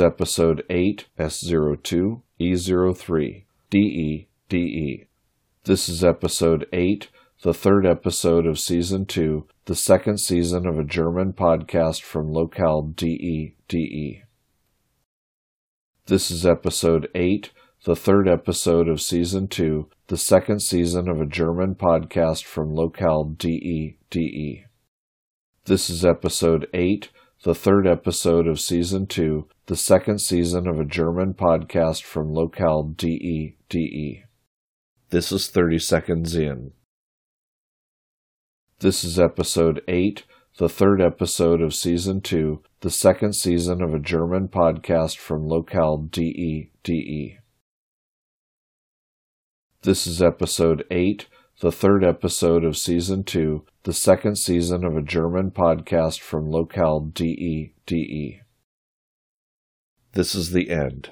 Episode 8 S02 E03 DE DE. This is Episode 8, the third episode of Season 2, the second season of a German podcast from locale DE DE. This is Episode 8, the third episode of Season 2, the second season of a German podcast from locale DE DE. This is Episode 8, the third episode of Season 2, the second season of a German podcast from locale DE DE. This is 30 seconds in. This is Episode 8, the third episode of Season 2, the second season of a German podcast from locale DE DE. This is Episode 8, the third episode of Season 2, the second season of a German podcast from locale DE DE. This is the end.